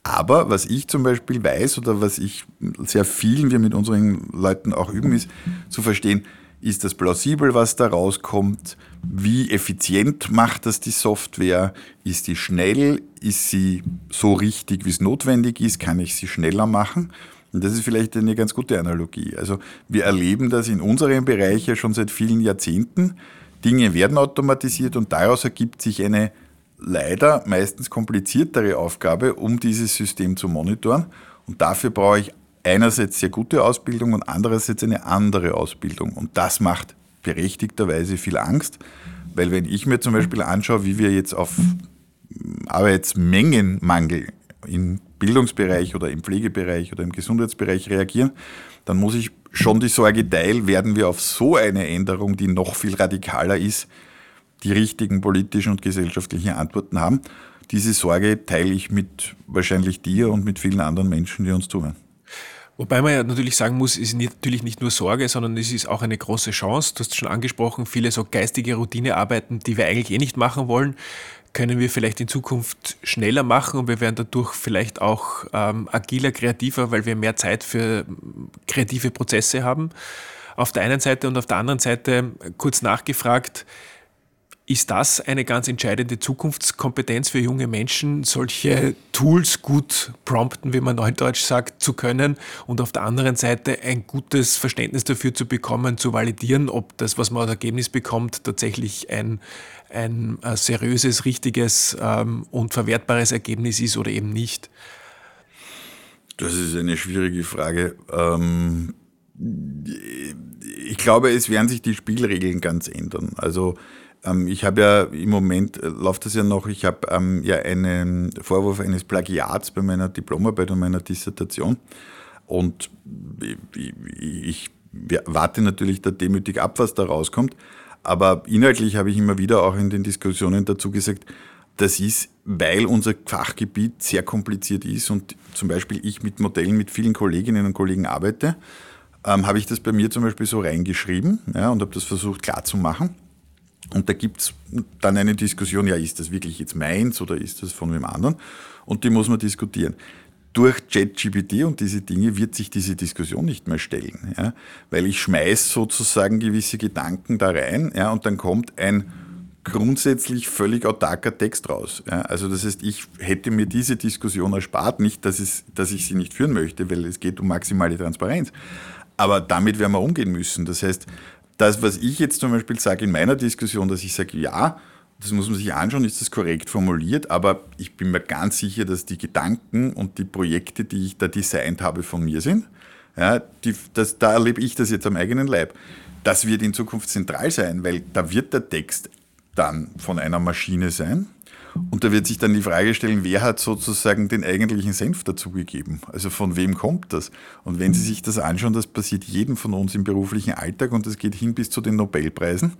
Aber was ich zum Beispiel weiß oder was ich sehr vielen wir mit unseren Leuten auch üben, ist zu verstehen, ist das plausibel, was da rauskommt? Wie effizient macht das die Software? Ist die schnell? Ist sie so richtig, wie es notwendig ist? Kann ich sie schneller machen? Und das ist vielleicht eine ganz gute Analogie. Also wir erleben das in unserem Bereich ja schon seit vielen Jahrzehnten. Dinge werden automatisiert und daraus ergibt sich eine leider meistens kompliziertere Aufgabe, um dieses System zu monitoren. Und dafür brauche ich einerseits sehr gute Ausbildung und andererseits eine andere Ausbildung. Und das macht berechtigterweise viel Angst, weil wenn ich mir zum Beispiel anschaue, wie wir jetzt auf Arbeitsmengenmangel im Bildungsbereich oder im Pflegebereich oder im Gesundheitsbereich reagieren, dann muss ich schon die Sorge teilen, werden wir auf so eine Änderung, die noch viel radikaler ist, die richtigen politischen und gesellschaftlichen Antworten haben. Diese Sorge teile ich mit wahrscheinlich dir und mit vielen anderen Menschen, die uns zuhören. Wobei man ja natürlich sagen muss, es ist natürlich nicht nur Sorge, sondern es ist auch eine große Chance. Du hast schon angesprochen, viele so geistige Routinearbeiten, die wir eigentlich eh nicht machen wollen, können wir vielleicht in Zukunft schneller machen und wir werden dadurch vielleicht auch ähm, agiler, kreativer, weil wir mehr Zeit für kreative Prozesse haben. Auf der einen Seite und auf der anderen Seite kurz nachgefragt, ist das eine ganz entscheidende Zukunftskompetenz für junge Menschen, solche Tools gut prompten, wie man neudeutsch sagt, zu können und auf der anderen Seite ein gutes Verständnis dafür zu bekommen, zu validieren, ob das, was man als Ergebnis bekommt, tatsächlich ein, ein äh, seriöses, richtiges ähm, und verwertbares Ergebnis ist oder eben nicht? Das ist eine schwierige Frage. Ähm, ich glaube, es werden sich die Spielregeln ganz ändern. Also ähm, ich habe ja im Moment, äh, läuft das ja noch, ich habe ähm, ja einen Vorwurf eines Plagiats bei meiner Diplomarbeit und meiner Dissertation. Und ich, ich warte natürlich da demütig ab, was da rauskommt. Aber inhaltlich habe ich immer wieder auch in den Diskussionen dazu gesagt, das ist, weil unser Fachgebiet sehr kompliziert ist und zum Beispiel ich mit Modellen mit vielen Kolleginnen und Kollegen arbeite, ähm, habe ich das bei mir zum Beispiel so reingeschrieben ja, und habe das versucht klarzumachen. Und da gibt es dann eine Diskussion, ja, ist das wirklich jetzt meins oder ist das von wem anderen? Und die muss man diskutieren. Durch ChatGPT und diese Dinge wird sich diese Diskussion nicht mehr stellen, ja? weil ich schmeiß sozusagen gewisse Gedanken da rein ja, und dann kommt ein grundsätzlich völlig autarker Text raus. Ja? Also das heißt, ich hätte mir diese Diskussion erspart, nicht, dass, es, dass ich sie nicht führen möchte, weil es geht um maximale Transparenz. Aber damit werden wir umgehen müssen. Das heißt, das, was ich jetzt zum Beispiel sage in meiner Diskussion, dass ich sage, ja, das muss man sich anschauen, ist das korrekt formuliert, aber ich bin mir ganz sicher, dass die Gedanken und die Projekte, die ich da designt habe, von mir sind. Ja, die, das, da erlebe ich das jetzt am eigenen Leib. Das wird in Zukunft zentral sein, weil da wird der Text dann von einer Maschine sein und da wird sich dann die Frage stellen, wer hat sozusagen den eigentlichen Senf dazugegeben? Also von wem kommt das? Und wenn Sie sich das anschauen, das passiert jedem von uns im beruflichen Alltag und das geht hin bis zu den Nobelpreisen.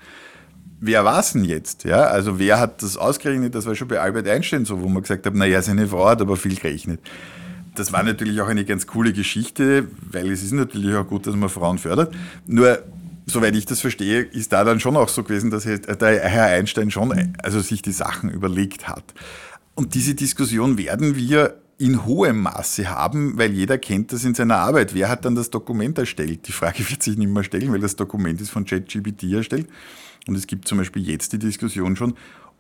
wer war es denn jetzt? Ja, also wer hat das ausgerechnet? Das war schon bei Albert Einstein so, wo man gesagt hat, naja, seine Frau hat aber viel gerechnet. Das war natürlich auch eine ganz coole Geschichte, weil es ist natürlich auch gut, dass man Frauen fördert. Nur, soweit ich das verstehe, ist da dann schon auch so gewesen, dass der Herr Einstein schon also sich die Sachen überlegt hat. Und diese Diskussion werden wir in hohem Maße haben, weil jeder kennt das in seiner Arbeit. Wer hat dann das Dokument erstellt? Die Frage wird sich nicht mehr stellen, weil das Dokument ist von ChatGPT erstellt. Und es gibt zum Beispiel jetzt die Diskussion schon,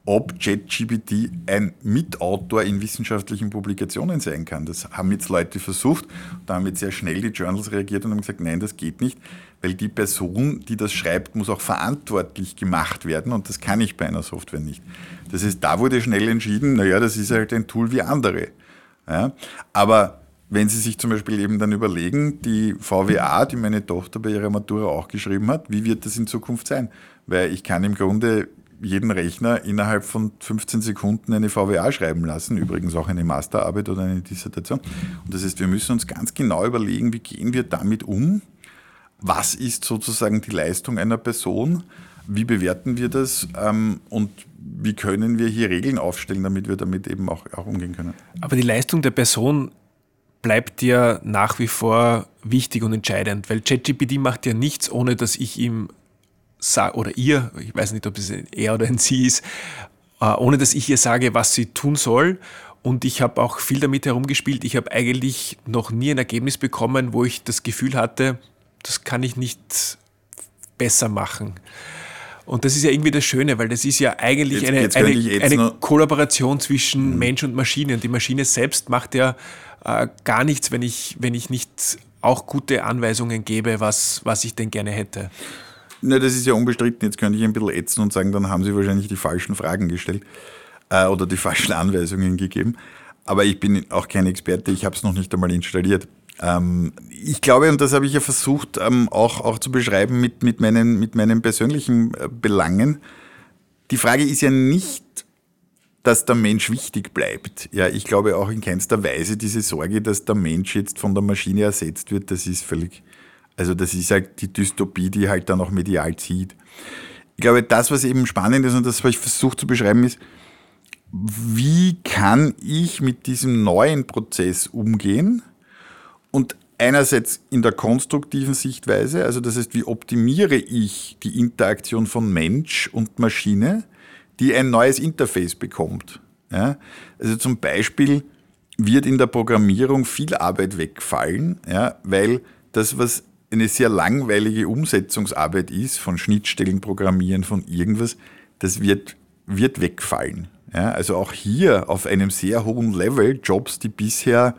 ob ChatGPT ein Mitautor in wissenschaftlichen Publikationen sein kann. Das haben jetzt Leute versucht. Da haben jetzt sehr schnell die Journals reagiert und haben gesagt, nein, das geht nicht, weil die Person, die das schreibt, muss auch verantwortlich gemacht werden und das kann ich bei einer Software nicht. Das heißt, da wurde schnell entschieden, naja, das ist halt ein Tool wie andere. Ja? Aber wenn Sie sich zum Beispiel eben dann überlegen, die VWA, die meine Tochter bei ihrer Matura auch geschrieben hat, wie wird das in Zukunft sein? Weil ich kann im Grunde jeden Rechner innerhalb von 15 Sekunden eine VWA schreiben lassen, übrigens auch eine Masterarbeit oder eine Dissertation. Und das heißt, wir müssen uns ganz genau überlegen, wie gehen wir damit um? Was ist sozusagen die Leistung einer Person? Wie bewerten wir das? Ähm, und wie können wir hier Regeln aufstellen, damit wir damit eben auch, auch umgehen können? Aber die Leistung der Person bleibt ja nach wie vor wichtig und entscheidend, weil ChatGPT macht ja nichts, ohne dass ich ihm sage, oder ihr, ich weiß nicht, ob es ein er oder ein sie ist, äh, ohne dass ich ihr sage, was sie tun soll. Und ich habe auch viel damit herumgespielt. Ich habe eigentlich noch nie ein Ergebnis bekommen, wo ich das Gefühl hatte, das kann ich nicht besser machen. Und das ist ja irgendwie das Schöne, weil das ist ja eigentlich jetzt, eine, jetzt eine, eine Kollaboration zwischen mhm. Mensch und Maschine. Und die Maschine selbst macht ja äh, gar nichts, wenn ich, wenn ich nicht auch gute Anweisungen gebe, was, was ich denn gerne hätte. Na, das ist ja unbestritten. Jetzt könnte ich ein bisschen ätzen und sagen, dann haben Sie wahrscheinlich die falschen Fragen gestellt äh, oder die falschen Anweisungen gegeben. Aber ich bin auch kein Experte, ich habe es noch nicht einmal installiert. Ähm, ich glaube, und das habe ich ja versucht ähm, auch, auch zu beschreiben mit, mit, meinen, mit meinen persönlichen äh, Belangen, die Frage ist ja nicht, dass der Mensch wichtig bleibt. Ja, ich glaube auch in keinster Weise diese Sorge, dass der Mensch jetzt von der Maschine ersetzt wird, das ist völlig, also das ist halt die Dystopie, die halt dann auch medial zieht. Ich glaube, das, was eben spannend ist und das, was ich versucht zu beschreiben, ist, wie kann ich mit diesem neuen Prozess umgehen, und einerseits in der konstruktiven Sichtweise, also das heißt, wie optimiere ich die Interaktion von Mensch und Maschine, die ein neues Interface bekommt. Ja? Also zum Beispiel wird in der Programmierung viel Arbeit wegfallen, ja, weil das, was eine sehr langweilige Umsetzungsarbeit ist, von Schnittstellen programmieren, von irgendwas, das wird, wird wegfallen. Ja? Also auch hier auf einem sehr hohen Level Jobs, die bisher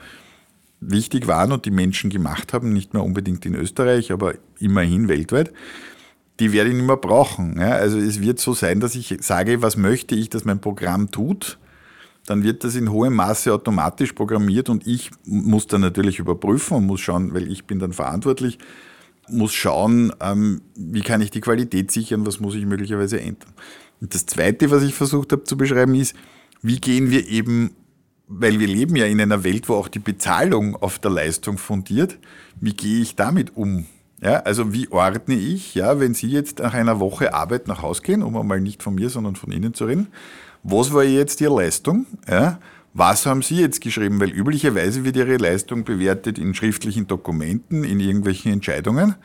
wichtig waren und die Menschen gemacht haben, nicht mehr unbedingt in Österreich, aber immerhin weltweit, die werde ich nicht mehr brauchen. Ja, also es wird so sein, dass ich sage, was möchte ich, dass mein Programm tut, dann wird das in hohem Maße automatisch programmiert und ich muss dann natürlich überprüfen und muss schauen, weil ich bin dann verantwortlich, muss schauen, ähm, wie kann ich die Qualität sichern, was muss ich möglicherweise ändern. Und das Zweite, was ich versucht habe zu beschreiben, ist, wie gehen wir eben weil wir leben ja in einer Welt, wo auch die Bezahlung auf der Leistung fundiert. Wie gehe ich damit um? Ja, also wie ordne ich, ja, wenn Sie jetzt nach einer Woche Arbeit nach Hause gehen, um einmal nicht von mir, sondern von Ihnen zu reden, was war jetzt Ihre Leistung? Ja, was haben Sie jetzt geschrieben? Weil üblicherweise wird Ihre Leistung bewertet in schriftlichen Dokumenten, in irgendwelchen Entscheidungen.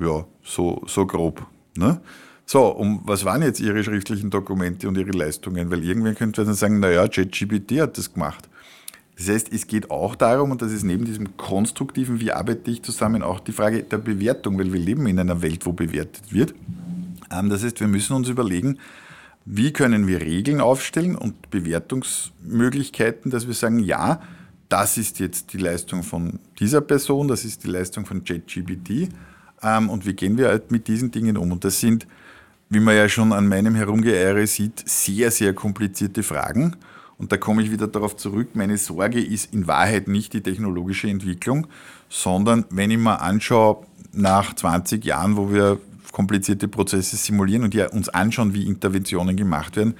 Ja, so, so grob. Ne? So, um was waren jetzt Ihre schriftlichen Dokumente und Ihre Leistungen? Weil irgendwann könnte dann sagen, naja, ChatGPT hat das gemacht. Das heißt, es geht auch darum, und das ist neben diesem konstruktiven, wie arbeite ich zusammen, auch die Frage der Bewertung, weil wir leben in einer Welt, wo bewertet wird. Ähm, das heißt, wir müssen uns überlegen, wie können wir Regeln aufstellen und Bewertungsmöglichkeiten, dass wir sagen, ja, das ist jetzt die Leistung von dieser Person, das ist die Leistung von ChatGPT ähm, und wie gehen wir halt mit diesen Dingen um. Und das sind wie man ja schon an meinem Herumgeeiere sieht, sehr, sehr komplizierte Fragen. Und da komme ich wieder darauf zurück, meine Sorge ist in Wahrheit nicht die technologische Entwicklung, sondern wenn ich mir anschaue, nach 20 Jahren, wo wir komplizierte Prozesse simulieren und ja uns anschauen, wie Interventionen gemacht werden,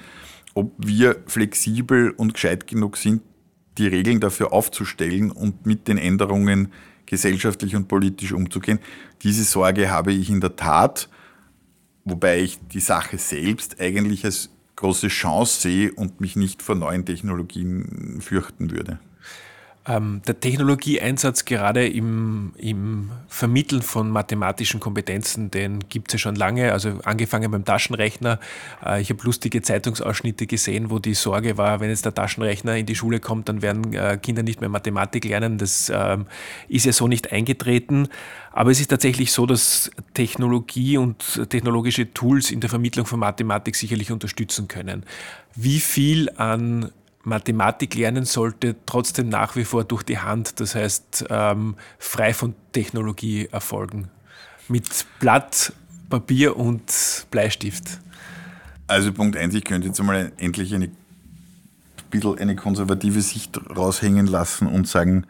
ob wir flexibel und gescheit genug sind, die Regeln dafür aufzustellen und mit den Änderungen gesellschaftlich und politisch umzugehen. Diese Sorge habe ich in der Tat wobei ich die Sache selbst eigentlich als große Chance sehe und mich nicht vor neuen Technologien fürchten würde. Ähm, der Technologieeinsatz gerade im, im Vermitteln von mathematischen Kompetenzen, den gibt es ja schon lange, also angefangen beim Taschenrechner. Äh, ich habe lustige Zeitungsausschnitte gesehen, wo die Sorge war, wenn jetzt der Taschenrechner in die Schule kommt, dann werden äh, Kinder nicht mehr Mathematik lernen. Das ähm, ist ja so nicht eingetreten. Aber es ist tatsächlich so, dass Technologie und technologische Tools in der Vermittlung von Mathematik sicherlich unterstützen können. Wie viel an Mathematik lernen sollte, trotzdem nach wie vor durch die Hand, das heißt ähm, frei von Technologie erfolgen. Mit Blatt, Papier und Bleistift. Also Punkt 1, ich könnte jetzt einmal endlich eine, bisschen eine konservative Sicht raushängen lassen und sagen,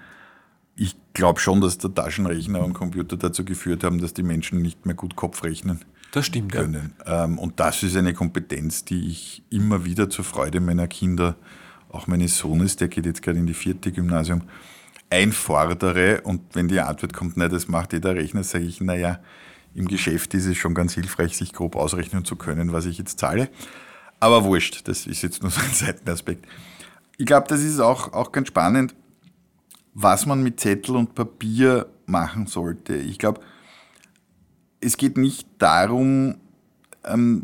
ich glaube schon, dass der Taschenrechner und Computer dazu geführt haben, dass die Menschen nicht mehr gut Kopf rechnen. Das stimmt, können. ja. Ähm, und das ist eine Kompetenz, die ich immer wieder zur Freude meiner Kinder auch meines Sohnes, der geht jetzt gerade in die vierte Gymnasium, einfordere und wenn die Antwort kommt, nein, das macht jeder Rechner, sage ich, naja, im Geschäft ist es schon ganz hilfreich, sich grob ausrechnen zu können, was ich jetzt zahle. Aber wurscht, das ist jetzt nur so ein Seitenaspekt. Ich glaube, das ist auch, auch ganz spannend, was man mit Zettel und Papier machen sollte. Ich glaube, es geht nicht darum, ähm,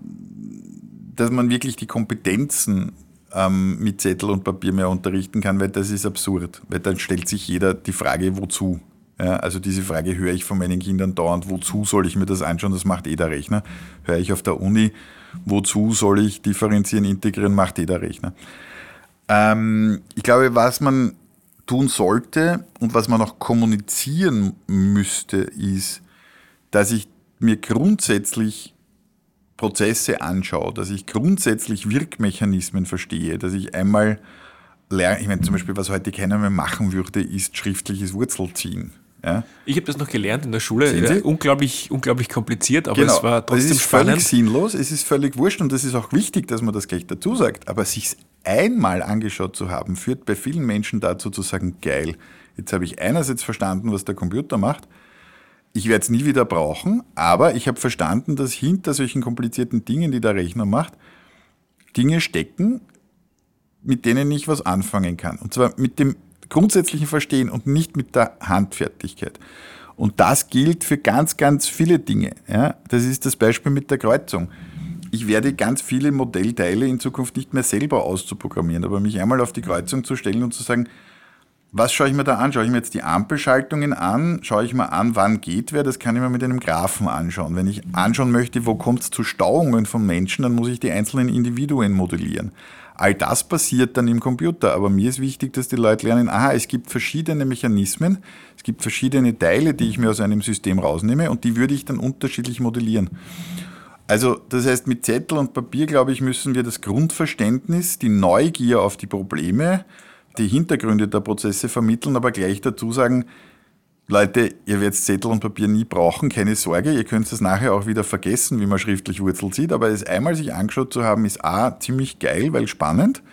dass man wirklich die Kompetenzen ähm, mit Zettel und Papier mehr unterrichten kann, weil das ist absurd. Weil dann stellt sich jeder die Frage, wozu? Ja, also diese Frage höre ich von meinen Kindern dauernd, wozu soll ich mir das anschauen, das macht eh der Rechner. Höre ich auf der Uni, wozu soll ich differenzieren, integrieren, macht eh der Rechner. Ähm, ich glaube, was man tun sollte und was man auch kommunizieren müsste, ist, dass ich mir grundsätzlich Prozesse anschaue, dass ich grundsätzlich Wirkmechanismen verstehe, dass ich einmal lerne, ich meine zum Beispiel, was heute keiner mehr machen würde, ist schriftliches Wurzelziehen. Ja? Ich habe das noch gelernt in der Schule. Ja, unglaublich, unglaublich kompliziert, aber genau. es war trotzdem es ist spannend. völlig sinnlos, es ist völlig wurscht und es ist auch wichtig, dass man das gleich dazu sagt. Aber sich einmal angeschaut zu haben, führt bei vielen Menschen dazu zu sagen, geil, jetzt habe ich einerseits verstanden, was der Computer macht ich werde es nie wieder brauchen, aber ich habe verstanden, dass hinter solchen komplizierten Dingen, die der Rechner macht, Dinge stecken, mit denen ich was anfangen kann. Und zwar mit dem grundsätzlichen Verstehen und nicht mit der Handfertigkeit. Und das gilt für ganz, ganz viele Dinge. Ja, das ist das Beispiel mit der Kreuzung. Ich werde ganz viele Modellteile in Zukunft nicht mehr selber auszuprogrammieren, aber mich einmal auf die Kreuzung zu stellen und zu sagen, was schaue ich mir da an? Schaue ich mir jetzt die Ampelschaltungen an? Schaue ich mir an, wann geht wer? Das kann ich mir mit einem Graphen anschauen. Wenn ich anschauen möchte, wo kommt es zu Stauungen von Menschen, dann muss ich die einzelnen Individuen modellieren. All das passiert dann im Computer, aber mir ist wichtig, dass die Leute lernen, aha, es gibt verschiedene Mechanismen, es gibt verschiedene Teile, die ich mir aus einem System rausnehme und die würde ich dann unterschiedlich modellieren. Also das heißt, mit Zettel und Papier, glaube ich, müssen wir das Grundverständnis, die Neugier auf die Probleme, die Hintergründe der Prozesse vermitteln, aber gleich dazu sagen, Leute, ihr werdet Zettel und Papier nie brauchen, keine Sorge, ihr könnt es nachher auch wieder vergessen, wie man schriftlich Wurzel sieht, aber es einmal sich angeschaut zu haben, ist A, ziemlich geil, weil spannend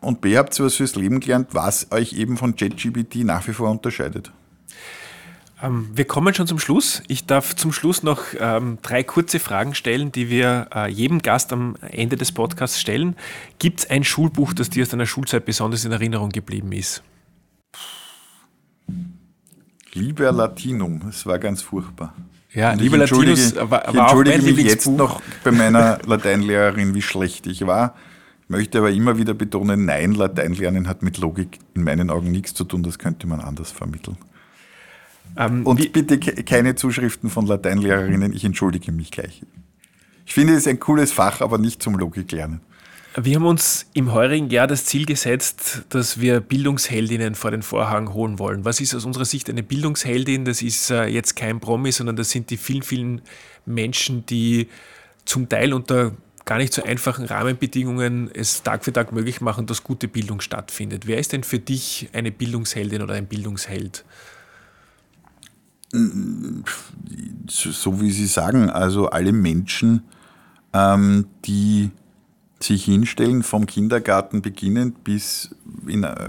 und B, habt ihr was fürs Leben gelernt, was euch eben von ChatGPT nach wie vor unterscheidet. Ähm, wir kommen schon zum Schluss. Ich darf zum Schluss noch ähm, drei kurze Fragen stellen, die wir äh, jedem Gast am Ende des Podcasts stellen. Gibt es ein Schulbuch, das dir aus deiner Schulzeit besonders in Erinnerung geblieben ist? Lieber Latinum, es war ganz furchtbar. Ja, Lieber Latinus war, war ich entschuldige auch mein mich jetzt noch bei meiner Lateinlehrerin, wie schlecht ich war. Ich möchte aber immer wieder betonen, nein, Lateinlernen hat mit Logik in meinen Augen nichts zu tun, das könnte man anders vermitteln. Ähm, Und bitte keine Zuschriften von Lateinlehrerinnen, ich entschuldige mich gleich. Ich finde es ein cooles Fach, aber nicht zum Logiklernen. Wir haben uns im heurigen Jahr das Ziel gesetzt, dass wir Bildungsheldinnen vor den Vorhang holen wollen. Was ist aus unserer Sicht eine Bildungsheldin? Das ist äh, jetzt kein Promi, sondern das sind die vielen, vielen Menschen, die zum Teil unter gar nicht so einfachen Rahmenbedingungen es Tag für Tag möglich machen, dass gute Bildung stattfindet. Wer ist denn für dich eine Bildungsheldin oder ein Bildungsheld? So wie Sie sagen, also alle Menschen, ähm, die sich hinstellen, vom Kindergarten beginnend bis in, äh,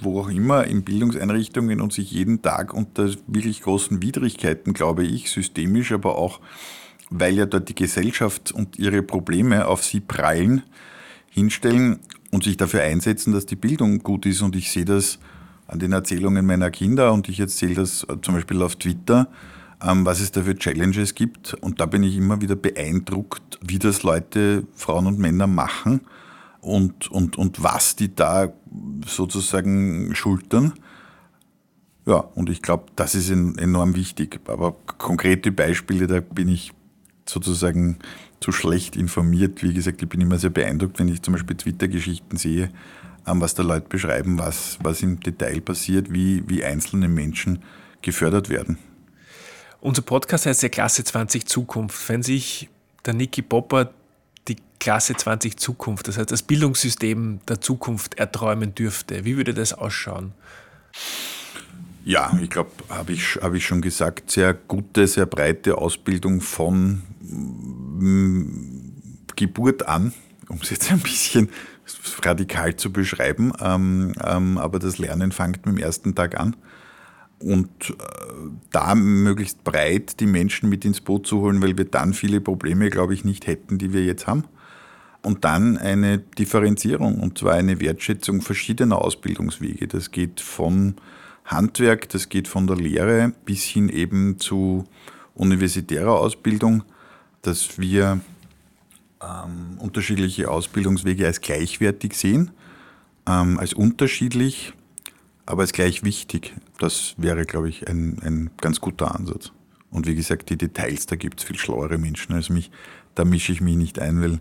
wo auch immer, in Bildungseinrichtungen und sich jeden Tag unter wirklich großen Widrigkeiten, glaube ich, systemisch, aber auch weil ja dort die Gesellschaft und ihre Probleme auf sie prallen, hinstellen und sich dafür einsetzen, dass die Bildung gut ist. Und ich sehe das an den Erzählungen meiner Kinder und ich erzähle das zum Beispiel auf Twitter, ähm, was es da für Challenges gibt. Und da bin ich immer wieder beeindruckt, wie das Leute, Frauen und Männer machen und, und, und was die da sozusagen schultern. Ja, und ich glaube, das ist enorm wichtig. Aber konkrete Beispiele, da bin ich sozusagen zu schlecht informiert. Wie gesagt, ich bin immer sehr beeindruckt, wenn ich zum Beispiel Twitter-Geschichten sehe, was da Leute beschreiben, was, was im Detail passiert, wie, wie einzelne Menschen gefördert werden. Unser Podcast heißt ja Klasse 20 Zukunft. Wenn sich der Niki Popper die Klasse 20 Zukunft, das heißt das Bildungssystem der Zukunft erträumen dürfte, wie würde das ausschauen? Ja, ich glaube, habe ich, hab ich schon gesagt, sehr gute, sehr breite Ausbildung von mm, Geburt an, um es jetzt ein bisschen radikal zu beschreiben, ähm, ähm, aber das Lernen fängt mit dem ersten Tag an. Und äh, da möglichst breit die Menschen mit ins Boot zu holen, weil wir dann viele Probleme, glaube ich, nicht hätten, die wir jetzt haben. Und dann eine Differenzierung, und zwar eine Wertschätzung verschiedener Ausbildungswege. Das geht von Handwerk, das geht von der Lehre bis hin eben zu universitärer Ausbildung, dass wir ähm, unterschiedliche Ausbildungswege als gleichwertig sehen, ähm, als unterschiedlich, aber als gleich wichtig. Das wäre, glaube ich, ein, ein ganz guter Ansatz. Und wie gesagt, die Details, da gibt es viel schlauere Menschen als mich. Da mische ich mich nicht ein, weil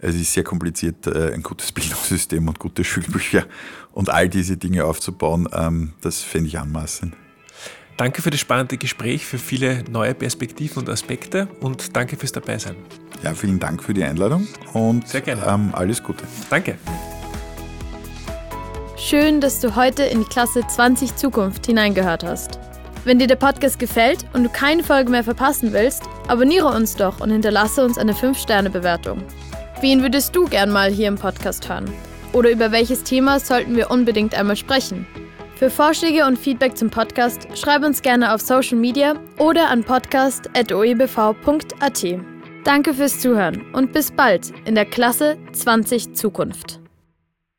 es ist sehr kompliziert, äh, ein gutes Bildungssystem und gute Schulbücher und all diese Dinge aufzubauen. Ähm, das fände ich anmaßend. Danke für das spannende Gespräch, für viele neue Perspektiven und Aspekte und danke fürs Dabeisein. Ja, vielen Dank für die Einladung und Sehr gerne. Ähm, alles Gute. Danke. Schön, dass du heute in die Klasse 20 Zukunft hineingehört hast. Wenn dir der Podcast gefällt und du keine Folge mehr verpassen willst, abonniere uns doch und hinterlasse uns eine 5-Sterne-Bewertung. Wen würdest du gern mal hier im Podcast hören? Oder über welches Thema sollten wir unbedingt einmal sprechen? Für Vorschläge und Feedback zum Podcast schreib uns gerne auf Social Media oder an podcast.oebv.at. Danke fürs Zuhören und bis bald in der Klasse 20 Zukunft.